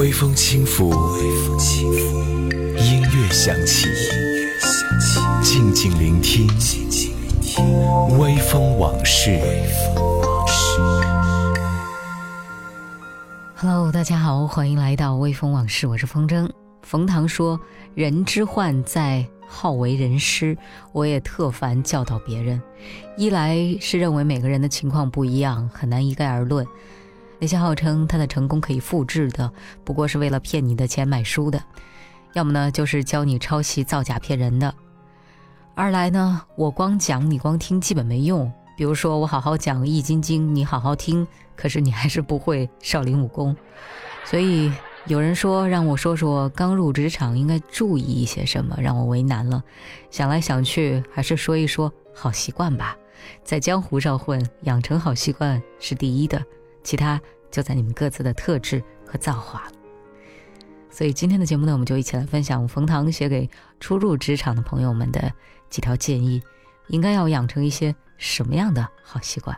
微风轻拂，音乐响起，静静聆听，微风往事。Hello，大家好，欢迎来到微风往事，我是风筝。冯唐说：“人之患在好为人师。”我也特烦教导别人，一来是认为每个人的情况不一样，很难一概而论。那些号称他的成功可以复制的，不过是为了骗你的钱买书的；要么呢，就是教你抄袭、造假、骗人的。二来呢，我光讲你光听基本没用。比如说，我好好讲《易筋经》，你好好听，可是你还是不会少林武功。所以有人说让我说说刚入职场应该注意一些什么，让我为难了。想来想去，还是说一说好习惯吧。在江湖上混，养成好习惯是第一的。其他就在你们各自的特质和造化了。所以今天的节目呢，我们就一起来分享冯唐写给初入职场的朋友们的几条建议，应该要养成一些什么样的好习惯。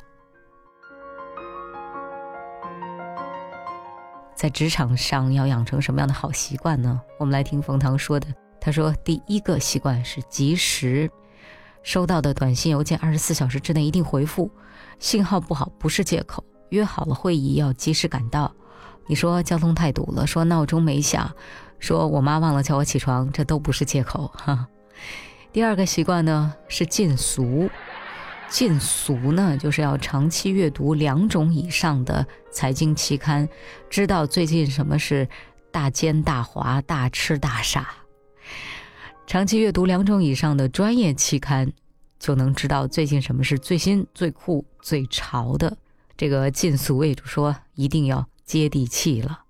在职场上要养成什么样的好习惯呢？我们来听冯唐说的。他说，第一个习惯是及时，收到的短信邮件二十四小时之内一定回复，信号不好不是借口。约好了会议要及时赶到，你说交通太堵了，说闹钟没响，说我妈忘了叫我起床，这都不是借口哈。第二个习惯呢是禁俗，禁俗呢就是要长期阅读两种以上的财经期刊，知道最近什么是大奸大猾、大吃大傻。长期阅读两种以上的专业期刊，就能知道最近什么是最新、最酷、最潮的。这个禁俗为主说，一定要接地气了。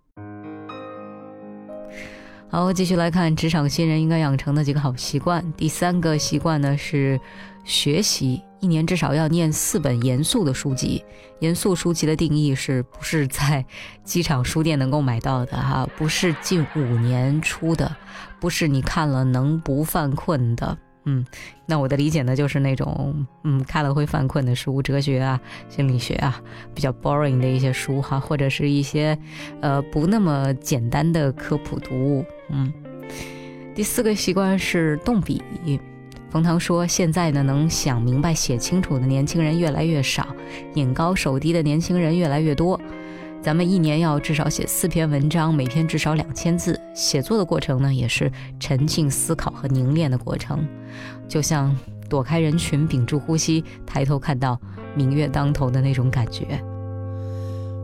好，继续来看职场新人应该养成的几个好习惯。第三个习惯呢是学习，一年至少要念四本严肃的书籍。严肃书籍的定义是不是在机场书店能够买到的？哈，不是近五年出的，不是你看了能不犯困的。嗯，那我的理解呢，就是那种嗯看了会犯困的书，哲学啊、心理学啊，比较 boring 的一些书哈，或者是一些呃不那么简单的科普读物。嗯，第四个习惯是动笔。冯唐说，现在呢能想明白、写清楚的年轻人越来越少，眼高手低的年轻人越来越多。咱们一年要至少写四篇文章，每篇至少两千字。写作的过程呢，也是沉静思考和凝练的过程，就像躲开人群，屏住呼吸，抬头看到明月当头的那种感觉。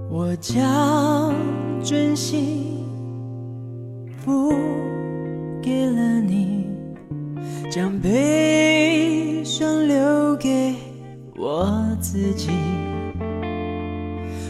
我将真心付给了你，将悲伤留给我自己。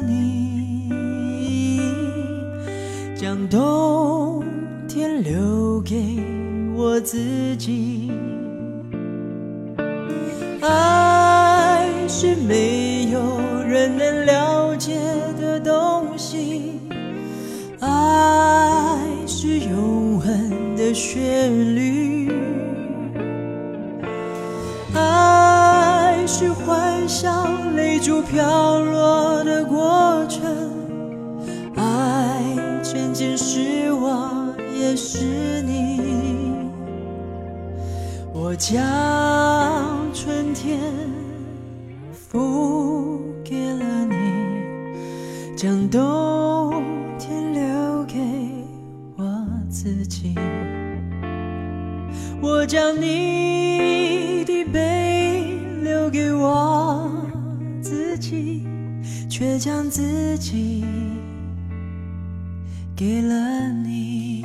你，将冬天留给我自己。爱是没有人能了解的东西，爱是永恒的旋律。是欢笑泪珠飘落的过程，爱渐渐是我也是你。我将春天付给了你，将冬天留给我自己。我将你却将自己给了你。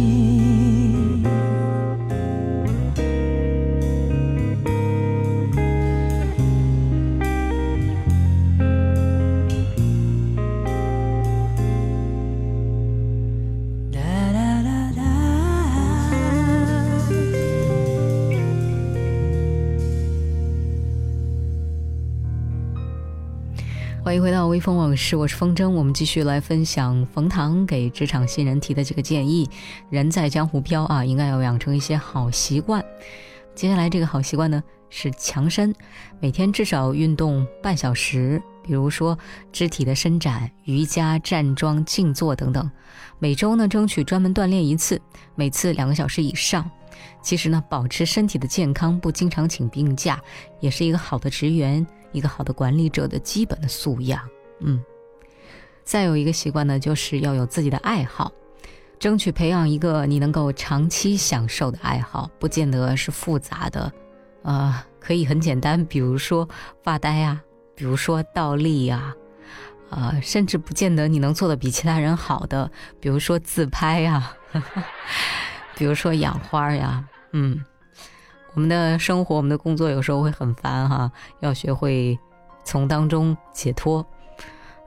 欢迎回到微风往事，我是风筝。我们继续来分享冯唐给职场新人提的几个建议：人在江湖飘啊，应该要养成一些好习惯。接下来这个好习惯呢是强身，每天至少运动半小时，比如说肢体的伸展、瑜伽、站桩、静坐等等。每周呢争取专门锻炼一次，每次两个小时以上。其实呢，保持身体的健康，不经常请病假，也是一个好的职员、一个好的管理者的基本的素养。嗯，再有一个习惯呢，就是要有自己的爱好，争取培养一个你能够长期享受的爱好，不见得是复杂的，呃，可以很简单，比如说发呆呀、比如说倒立呀、呃，甚至不见得你能做的比其他人好的，比如说自拍呀、比如说养花呀，嗯，我们的生活、我们的工作有时候会很烦哈，要学会从当中解脱。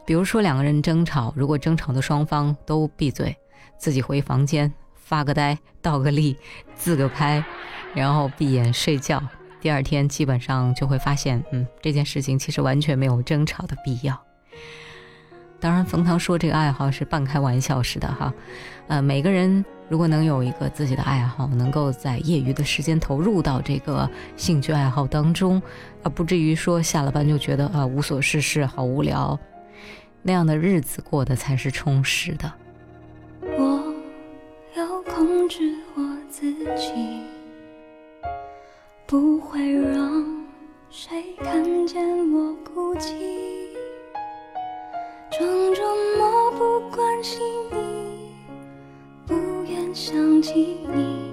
比如说两个人争吵，如果争吵的双方都闭嘴，自己回房间发个呆、倒个立、自个拍，然后闭眼睡觉，第二天基本上就会发现，嗯，这件事情其实完全没有争吵的必要。当然，冯唐说这个爱好是半开玩笑似的哈，呃，每个人如果能有一个自己的爱好，能够在业余的时间投入到这个兴趣爱好当中，而不至于说下了班就觉得啊无所事事，好无聊，那样的日子过得才是充实的。我要控制我自己，不会让谁看见我哭泣，装作漠不关心你，想起你，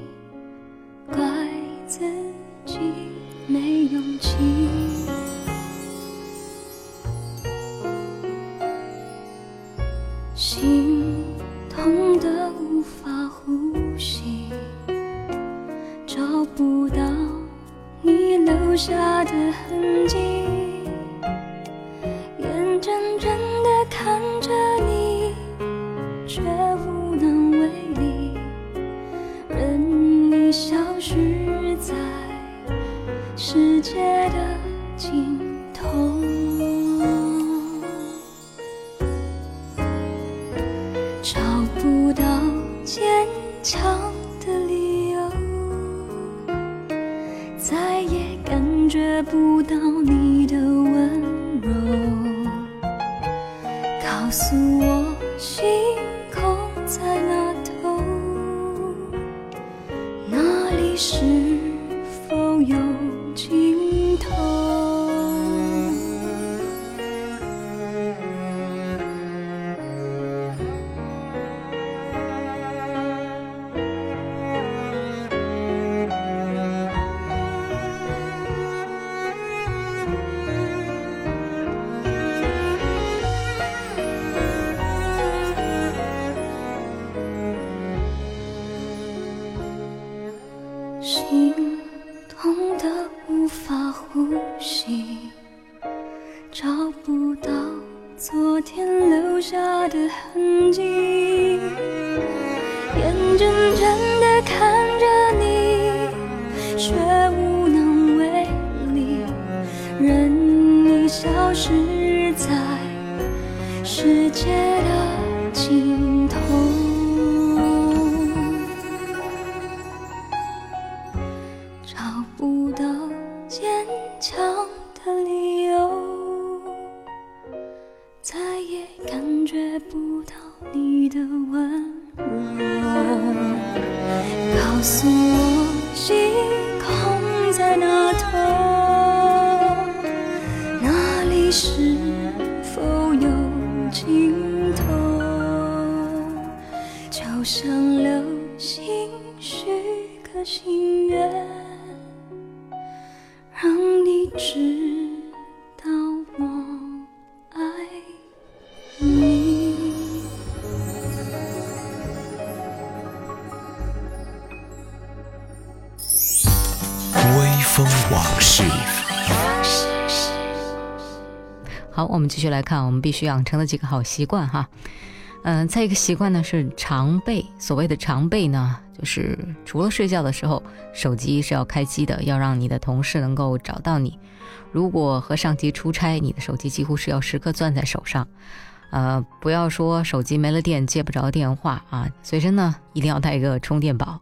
强的理由，再也感觉不到你。是。好，我们继续来看我们必须养成的几个好习惯哈。嗯、再一个习惯呢是常备。所谓的常备呢，就是除了睡觉的时候，手机是要开机的，要让你的同事能够找到你。如果和上级出差，你的手机几乎是要时刻攥在手上。呃，不要说手机没了电接不着电话啊，随身呢一定要带一个充电宝。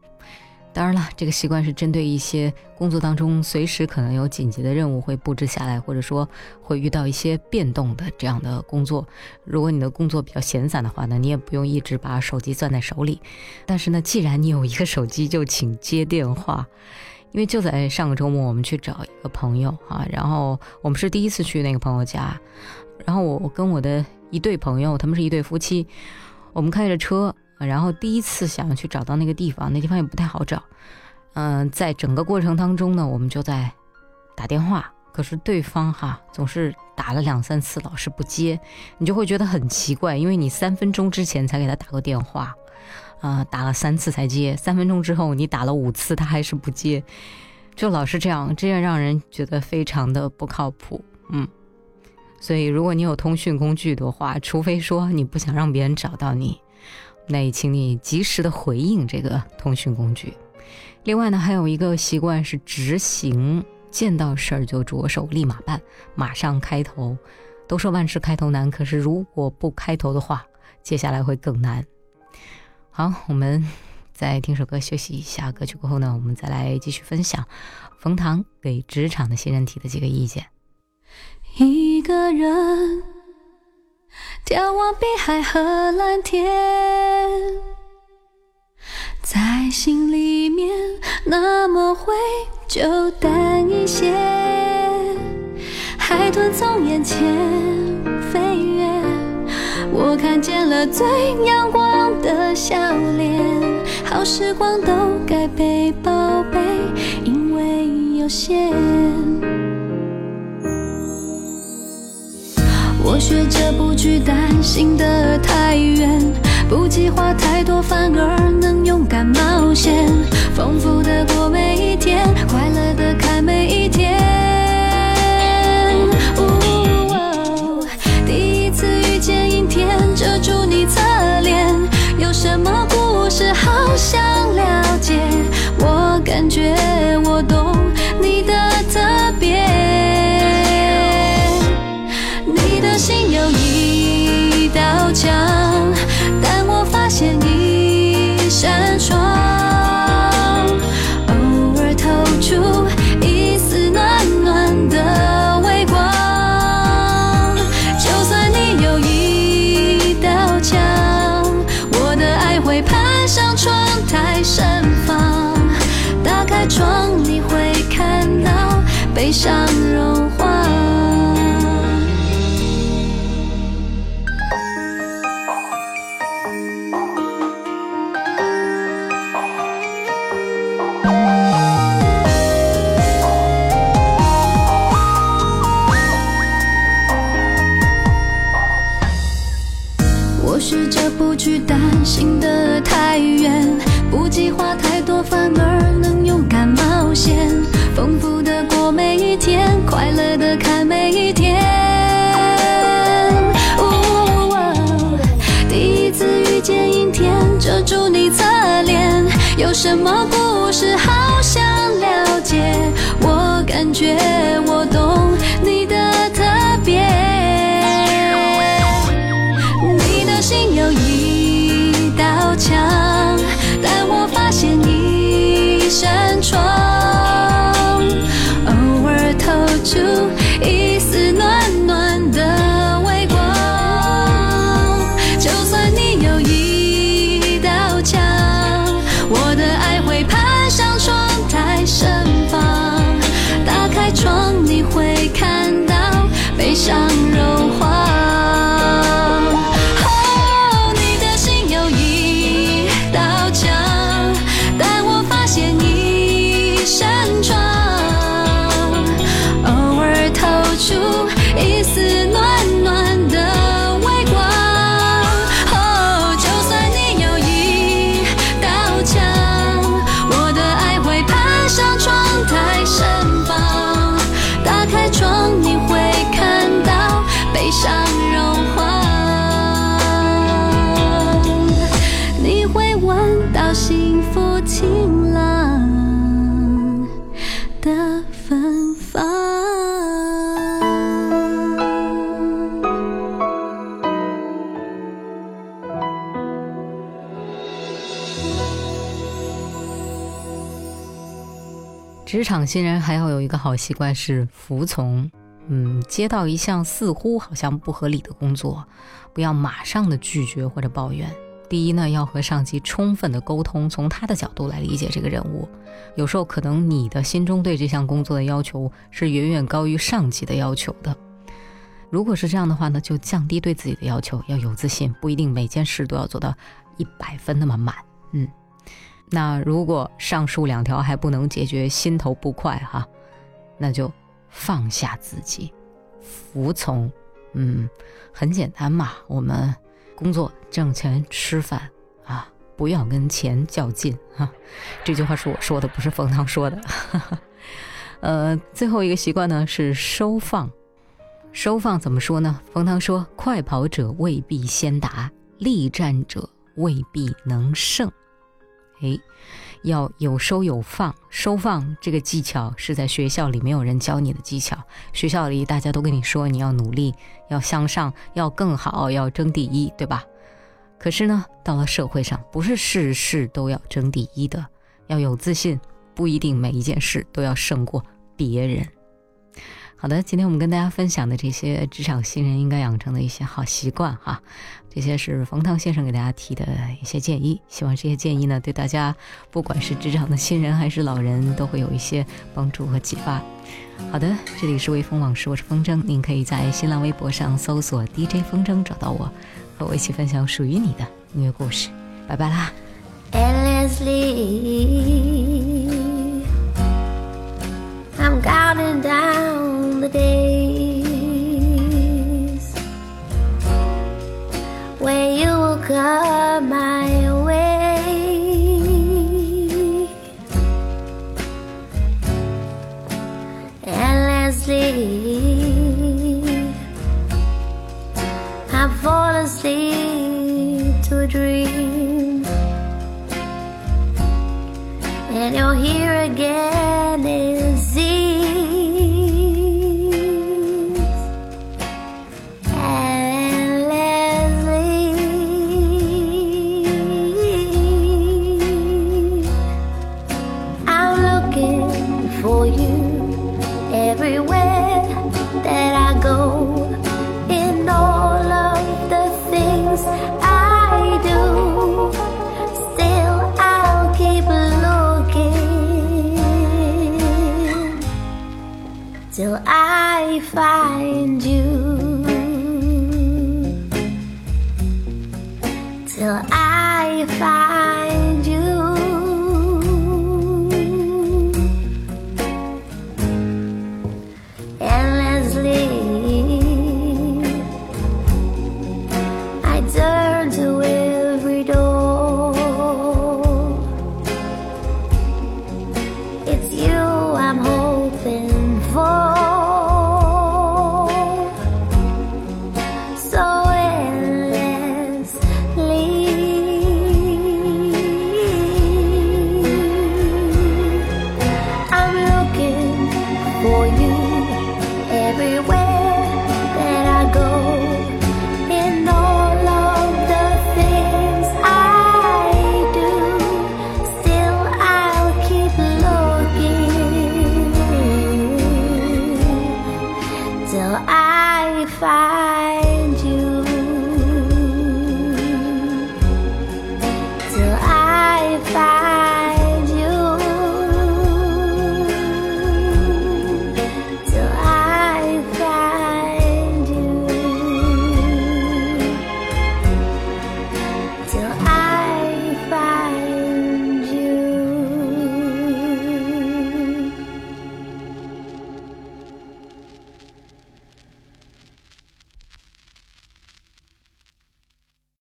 当然了，这个习惯是针对一些工作当中随时可能有紧急的任务会布置下来，或者说会遇到一些变动的这样的工作。如果你的工作比较闲散的话呢，你也不用一直把手机攥在手里。但是呢，既然你有一个手机，就请接电话。因为就在上个周末，我们去找一个朋友啊，然后我们是第一次去那个朋友家，然后我我跟我的一对朋友，他们是一对夫妻，我们开着车，然后第一次想要去找到那个地方，那地方也不太好找。嗯、在整个过程当中呢，我们就在打电话，可是对方哈总是打了两三次，老是不接，你就会觉得很奇怪，因为你三分钟之前才给他打过电话，啊、打了三次才接，三分钟之后你打了五次，他还是不接，就老是这样，这样让人觉得非常的不靠谱，嗯。所以，如果你有通讯工具的话，除非说你不想让别人找到你，那也请你及时的回应这个通讯工具。另外呢，还有一个习惯是执行，见到事儿就着手立马办，马上开头。都说万事开头难，可是如果不开头的话，接下来会更难。好，我们再听首歌休息一下。歌曲过后呢，我们再来继续分享冯唐给职场的新人提的几个意见。一个人眺望碧海和蓝天，在心里面那么会就淡一些。海豚从眼前飞越，我看见了最阳光的笑脸。好时光都该被宝贝，因为有限。我学着不去担心的太远，不计划太多，反而能勇敢冒险，丰富的过每一天，快乐的看每一你笑容。么故事好想了解？我感觉我懂你的特别。你的心有一道墙，但我发现一扇窗，偶尔透出想职场新人还要有一个好习惯是服从。嗯，接到一项似乎好像不合理的工作，不要马上的拒绝或者抱怨。第一呢，要和上级充分的沟通，从他的角度来理解这个任务。有时候可能你的心中对这项工作的要求是远远高于上级的要求的。如果是这样的话呢，就降低对自己的要求，要有自信，不一定每件事都要做到一百分那么满。嗯，那如果上述两条还不能解决心头不快哈，那就放下自己，服从。嗯，很简单嘛，我们。工作挣钱吃饭啊，不要跟钱较劲啊！这句话是我说的，不是冯唐说的。呃，最后一个习惯呢是收放。收放怎么说呢？冯唐说：“快跑者未必先达，力战者未必能胜。”哎。要有收有放，收放这个技巧是在学校里没有人教你的技巧。学校里大家都跟你说你要努力，要向上，要更好，要争第一，对吧？可是呢，到了社会上，不是事事都要争第一的，要有自信，不一定每一件事都要胜过别人。好的，今天我们跟大家分享的这些职场新人应该养成的一些好习惯哈，这些是冯唐先生给大家提的一些建议，希望这些建议呢对大家，不管是职场的新人还是老人，都会有一些帮助和启发。好的，这里是微风往事，我是风筝，您可以在新浪微博上搜索 DJ 风筝找到我，和我一起分享属于你的音乐故事。拜拜啦。the